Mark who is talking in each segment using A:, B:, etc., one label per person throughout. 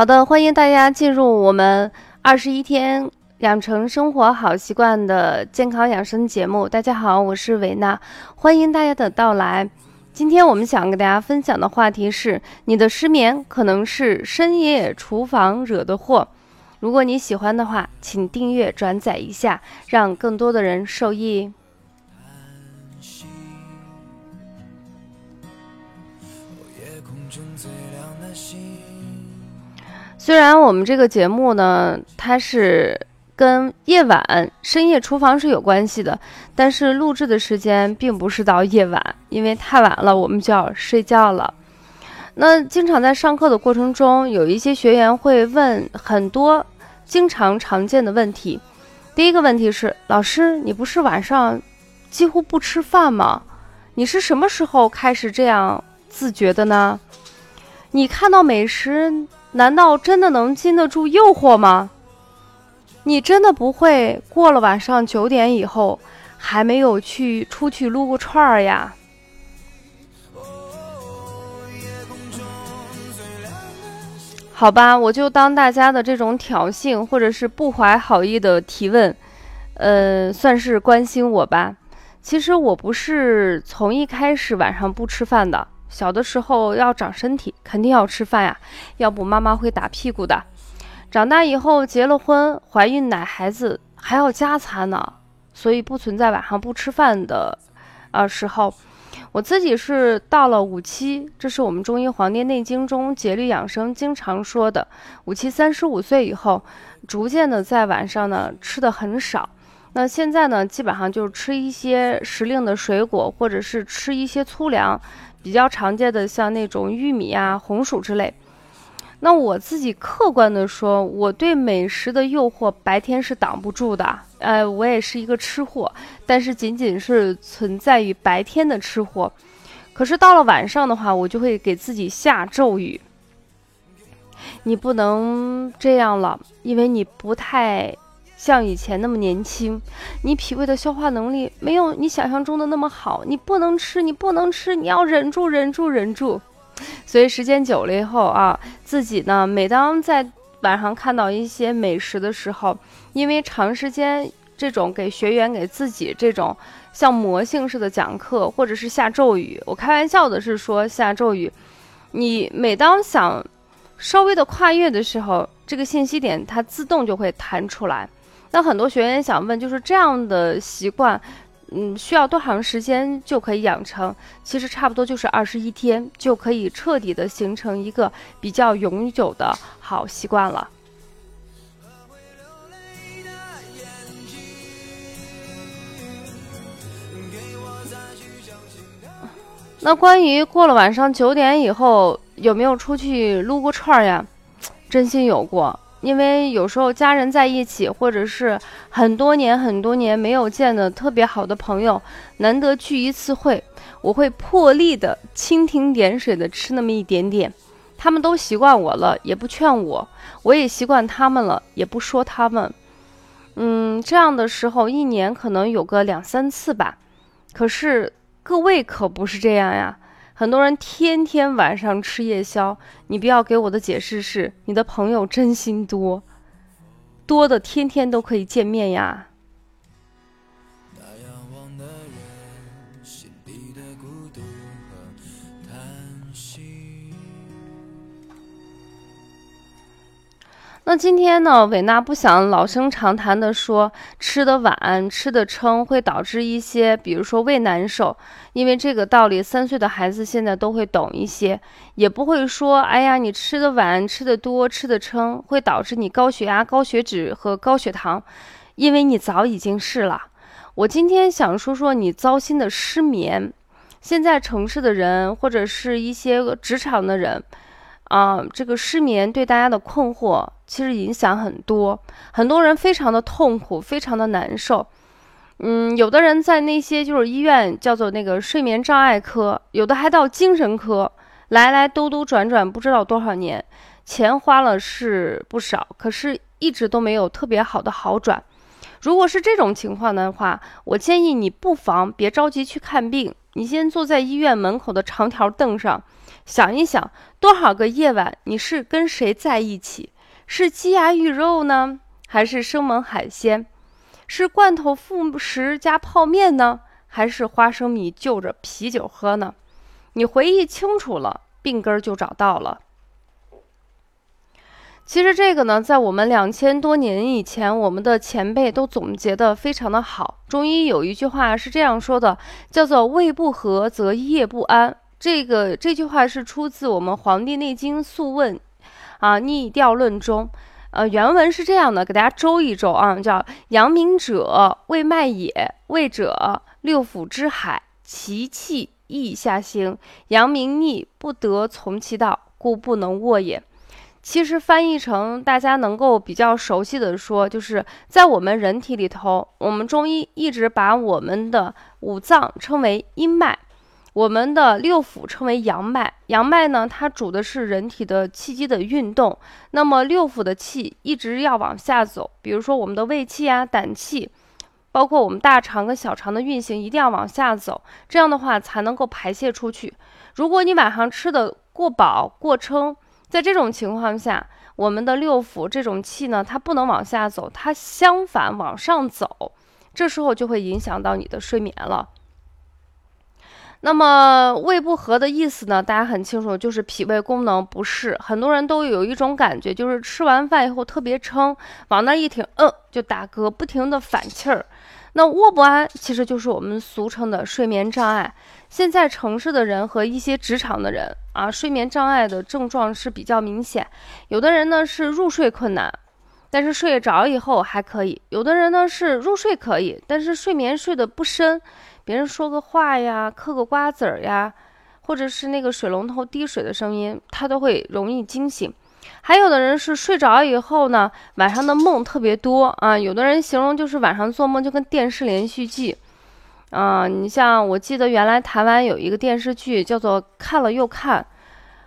A: 好的，欢迎大家进入我们二十一天养成生活好习惯的健康养生节目。大家好，我是维娜，欢迎大家的到来。今天我们想跟大家分享的话题是：你的失眠可能是深夜厨房惹的祸。如果你喜欢的话，请订阅转载一下，让更多的人受益。虽然我们这个节目呢，它是跟夜晚深夜厨房是有关系的，但是录制的时间并不是到夜晚，因为太晚了，我们就要睡觉了。那经常在上课的过程中，有一些学员会问很多经常常见的问题。第一个问题是：老师，你不是晚上几乎不吃饭吗？你是什么时候开始这样自觉的呢？你看到美食？难道真的能经得住诱惑吗？你真的不会过了晚上九点以后还没有去出去撸个串儿呀？好吧，我就当大家的这种挑衅或者是不怀好意的提问，呃，算是关心我吧。其实我不是从一开始晚上不吃饭的。小的时候要长身体，肯定要吃饭呀，要不妈妈会打屁股的。长大以后结了婚，怀孕奶孩子还要加餐呢，所以不存在晚上不吃饭的，呃时候。我自己是到了五七，这是我们中医《黄帝内经》中节律养生经常说的，五七三十五岁以后，逐渐的在晚上呢吃的很少。那现在呢，基本上就是吃一些时令的水果，或者是吃一些粗粮。比较常见的像那种玉米啊、红薯之类。那我自己客观的说，我对美食的诱惑白天是挡不住的。呃，我也是一个吃货，但是仅仅是存在于白天的吃货。可是到了晚上的话，我就会给自己下咒语：你不能这样了，因为你不太。像以前那么年轻，你脾胃的消化能力没有你想象中的那么好，你不能吃，你不能吃，你要忍住，忍住，忍住。所以时间久了以后啊，自己呢，每当在晚上看到一些美食的时候，因为长时间这种给学员给自己这种像魔性似的讲课，或者是下咒语，我开玩笑的是说下咒语，你每当想稍微的跨越的时候，这个信息点它自动就会弹出来。那很多学员想问，就是这样的习惯，嗯，需要多长时间就可以养成？其实差不多就是二十一天，就可以彻底的形成一个比较永久的好习惯了。那关于过了晚上九点以后有没有出去撸过串呀？真心有过。因为有时候家人在一起，或者是很多年很多年没有见的特别好的朋友，难得聚一次会，我会破例的蜻蜓点水的吃那么一点点。他们都习惯我了，也不劝我，我也习惯他们了，也不说他们。嗯，这样的时候一年可能有个两三次吧。可是各位可不是这样呀。很多人天天晚上吃夜宵，你不要给我的解释是你的朋友真心多，多的天天都可以见面呀。那今天呢，伟娜不想老生常谈的说吃的晚、吃的撑会导致一些，比如说胃难受，因为这个道理三岁的孩子现在都会懂一些，也不会说，哎呀，你吃的晚、吃的多、吃的撑会导致你高血压、高血脂和高血糖，因为你早已经是了。我今天想说说你糟心的失眠，现在城市的人或者是一些职场的人。啊，这个失眠对大家的困惑其实影响很多，很多人非常的痛苦，非常的难受。嗯，有的人在那些就是医院叫做那个睡眠障碍科，有的还到精神科，来来兜兜转转不知道多少年，钱花了是不少，可是一直都没有特别好的好转。如果是这种情况的话，我建议你不妨别着急去看病，你先坐在医院门口的长条凳上。想一想，多少个夜晚你是跟谁在一起？是鸡鸭鱼肉呢，还是生猛海鲜？是罐头副食加泡面呢，还是花生米就着啤酒喝呢？你回忆清楚了，病根儿就找到了。其实这个呢，在我们两千多年以前，我们的前辈都总结的非常的好。中医有一句话是这样说的，叫做“胃不和则夜不安”。这个这句话是出自我们《黄帝内经·素问》啊《逆调论》中。呃，原文是这样的，给大家周一周啊，叫“阳明者，胃脉也。胃者，六腑之海，其气溢下行。阳明逆，不得从其道，故不能卧也。”其实翻译成大家能够比较熟悉的说，就是在我们人体里头，我们中医一直把我们的五脏称为阴脉，我们的六腑称为阳脉。阳脉呢，它主的是人体的气机的运动。那么六腑的气一直要往下走，比如说我们的胃气啊、胆气，包括我们大肠跟小肠的运行，一定要往下走，这样的话才能够排泄出去。如果你晚上吃的过饱过撑，在这种情况下，我们的六腑这种气呢，它不能往下走，它相反往上走，这时候就会影响到你的睡眠了。那么胃不和的意思呢，大家很清楚，就是脾胃功能不适。很多人都有一种感觉，就是吃完饭以后特别撑，往那一挺，嗯，就打嗝，不停的反气儿。那卧不安其实就是我们俗称的睡眠障碍。现在城市的人和一些职场的人啊，睡眠障碍的症状是比较明显。有的人呢是入睡困难，但是睡着以后还可以；有的人呢是入睡可以，但是睡眠睡得不深，别人说个话呀、嗑个瓜子儿呀，或者是那个水龙头滴水的声音，他都会容易惊醒。还有的人是睡着以后呢，晚上的梦特别多啊。有的人形容就是晚上做梦就跟电视连续剧，啊，你像我记得原来台湾有一个电视剧叫做《看了又看》，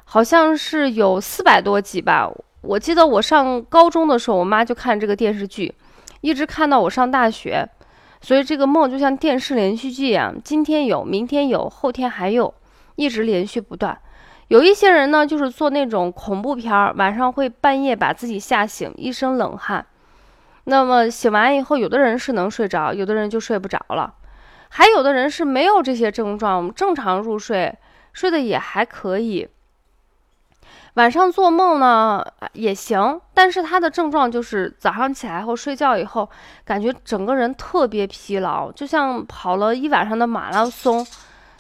A: 好像是有四百多集吧。我记得我上高中的时候，我妈就看这个电视剧，一直看到我上大学，所以这个梦就像电视连续剧一样，今天有，明天有，后天还有，一直连续不断。有一些人呢，就是做那种恐怖片儿，晚上会半夜把自己吓醒，一身冷汗。那么醒完以后，有的人是能睡着，有的人就睡不着了。还有的人是没有这些症状，正常入睡，睡得也还可以。晚上做梦呢也行，但是他的症状就是早上起来后睡觉以后，感觉整个人特别疲劳，就像跑了一晚上的马拉松。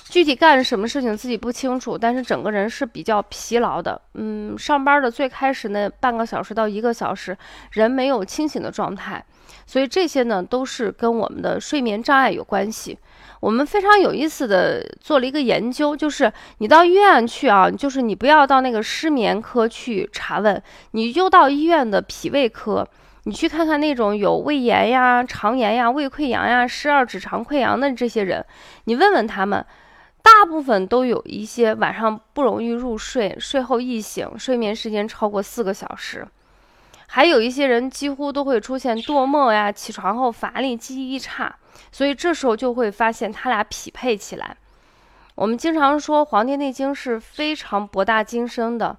A: 具体干什么事情自己不清楚，但是整个人是比较疲劳的。嗯，上班的最开始那半个小时到一个小时，人没有清醒的状态，所以这些呢都是跟我们的睡眠障碍有关系。我们非常有意思的做了一个研究，就是你到医院去啊，就是你不要到那个失眠科去查问，你就到医院的脾胃科，你去看看那种有胃炎呀、肠炎呀、胃溃疡呀、十二指肠溃疡的这些人，你问问他们。大部分都有一些晚上不容易入睡，睡后易醒，睡眠时间超过四个小时，还有一些人几乎都会出现多梦呀，起床后乏力，记忆力差，所以这时候就会发现他俩匹配起来。我们经常说《黄帝内经》是非常博大精深的，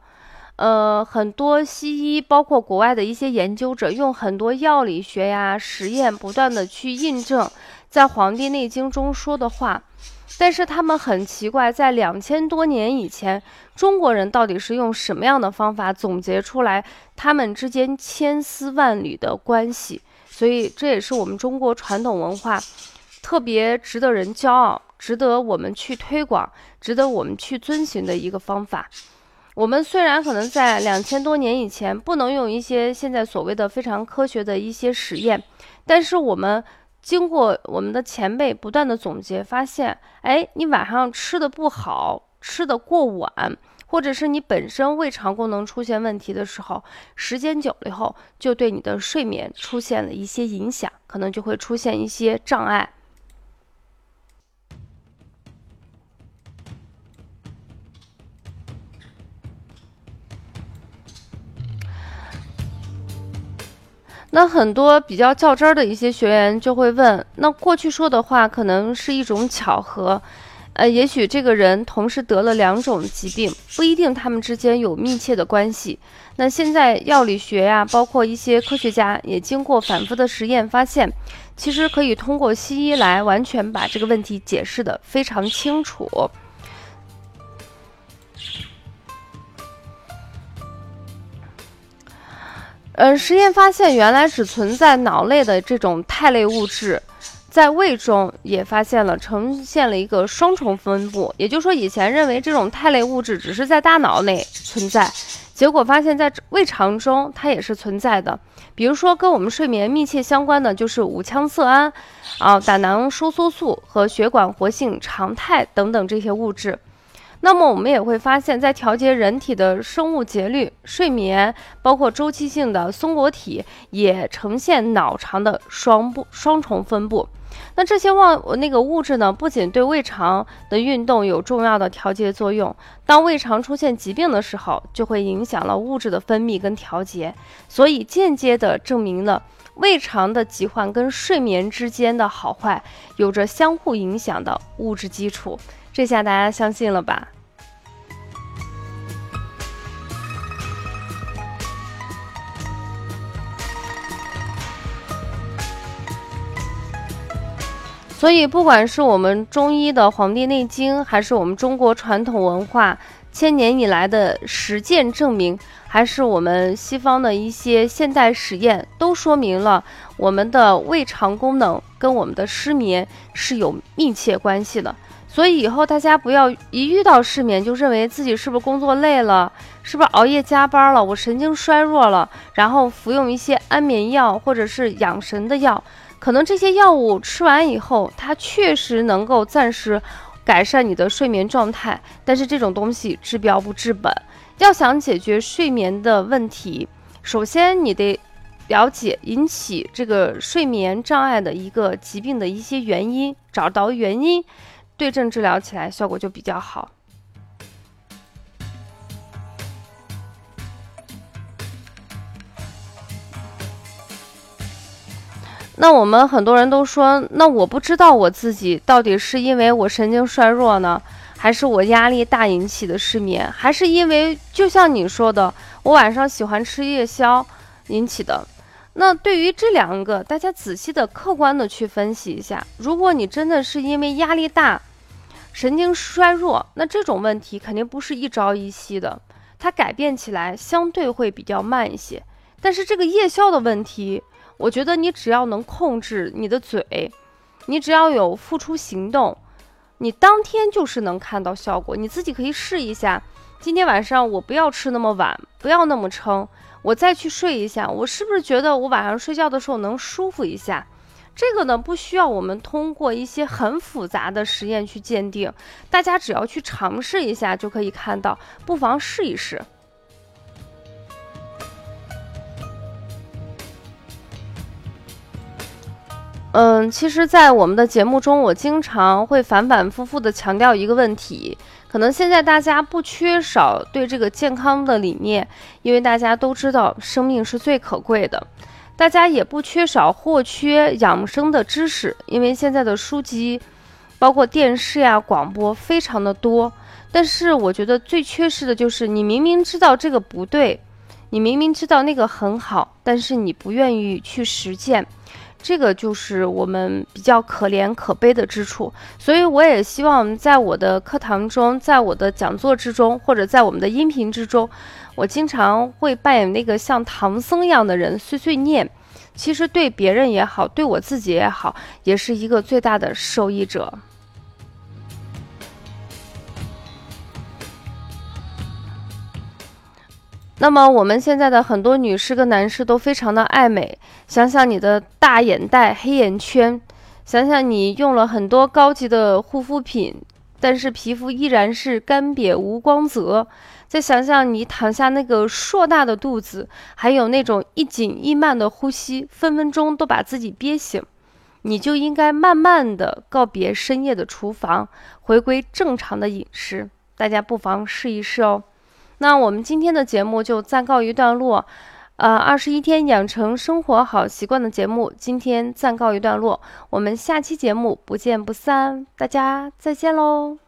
A: 呃，很多西医包括国外的一些研究者用很多药理学呀实验，不断的去印证在《黄帝内经》中说的话。但是他们很奇怪，在两千多年以前，中国人到底是用什么样的方法总结出来他们之间千丝万缕的关系？所以这也是我们中国传统文化特别值得人骄傲、值得我们去推广、值得我们去遵循的一个方法。我们虽然可能在两千多年以前不能用一些现在所谓的非常科学的一些实验，但是我们。经过我们的前辈不断的总结，发现，哎，你晚上吃的不好，吃的过晚，或者是你本身胃肠功能出现问题的时候，时间久了以后，就对你的睡眠出现了一些影响，可能就会出现一些障碍。那很多比较较真儿的一些学员就会问：那过去说的话可能是一种巧合，呃，也许这个人同时得了两种疾病，不一定他们之间有密切的关系。那现在药理学呀，包括一些科学家也经过反复的实验，发现其实可以通过西医来完全把这个问题解释的非常清楚。呃，实验发现原来只存在脑内的这种肽类物质。在胃中也发现了，呈现了一个双重分布，也就是说，以前认为这种肽类物质只是在大脑内存在，结果发现，在胃肠中它也是存在的。比如说，跟我们睡眠密切相关的就是五羟色胺、啊胆囊收缩素和血管活性常态等等这些物质。那么我们也会发现，在调节人体的生物节律、睡眠，包括周期性的松果体，也呈现脑肠的双不双重分布。那这些忘那个物质呢，不仅对胃肠的运动有重要的调节作用，当胃肠出现疾病的时候，就会影响了物质的分泌跟调节，所以间接的证明了胃肠的疾患跟睡眠之间的好坏有着相互影响的物质基础。这下大家相信了吧？所以，不管是我们中医的《黄帝内经》，还是我们中国传统文化千年以来的实践证明，还是我们西方的一些现代实验，都说明了我们的胃肠功能跟我们的失眠是有密切关系的。所以以后大家不要一遇到失眠就认为自己是不是工作累了，是不是熬夜加班了，我神经衰弱了，然后服用一些安眠药或者是养神的药。可能这些药物吃完以后，它确实能够暂时改善你的睡眠状态，但是这种东西治标不治本。要想解决睡眠的问题，首先你得了解引起这个睡眠障碍的一个疾病的一些原因，找到原因，对症治疗起来效果就比较好。那我们很多人都说，那我不知道我自己到底是因为我神经衰弱呢，还是我压力大引起的失眠，还是因为就像你说的，我晚上喜欢吃夜宵引起的？那对于这两个，大家仔细的、客观的去分析一下。如果你真的是因为压力大、神经衰弱，那这种问题肯定不是一朝一夕的，它改变起来相对会比较慢一些。但是这个夜宵的问题，我觉得你只要能控制你的嘴，你只要有付出行动，你当天就是能看到效果。你自己可以试一下，今天晚上我不要吃那么晚，不要那么撑，我再去睡一下，我是不是觉得我晚上睡觉的时候能舒服一下？这个呢，不需要我们通过一些很复杂的实验去鉴定，大家只要去尝试一下就可以看到，不妨试一试。嗯，其实，在我们的节目中，我经常会反反复复的强调一个问题，可能现在大家不缺少对这个健康的理念，因为大家都知道生命是最可贵的，大家也不缺少或缺养生的知识，因为现在的书籍，包括电视呀、广播非常的多，但是我觉得最缺失的就是你明明知道这个不对，你明明知道那个很好，但是你不愿意去实践。这个就是我们比较可怜可悲的之处，所以我也希望在我的课堂中，在我的讲座之中，或者在我们的音频之中，我经常会扮演那个像唐僧一样的人，碎碎念。其实对别人也好，对我自己也好，也是一个最大的受益者。那么我们现在的很多女士跟男士都非常的爱美，想想你的大眼袋、黑眼圈，想想你用了很多高级的护肤品，但是皮肤依然是干瘪无光泽，再想想你躺下那个硕大的肚子，还有那种一紧一慢的呼吸，分分钟都把自己憋醒，你就应该慢慢的告别深夜的厨房，回归正常的饮食，大家不妨试一试哦。那我们今天的节目就暂告一段落，呃，二十一天养成生活好习惯的节目今天暂告一段落，我们下期节目不见不散，大家再见喽。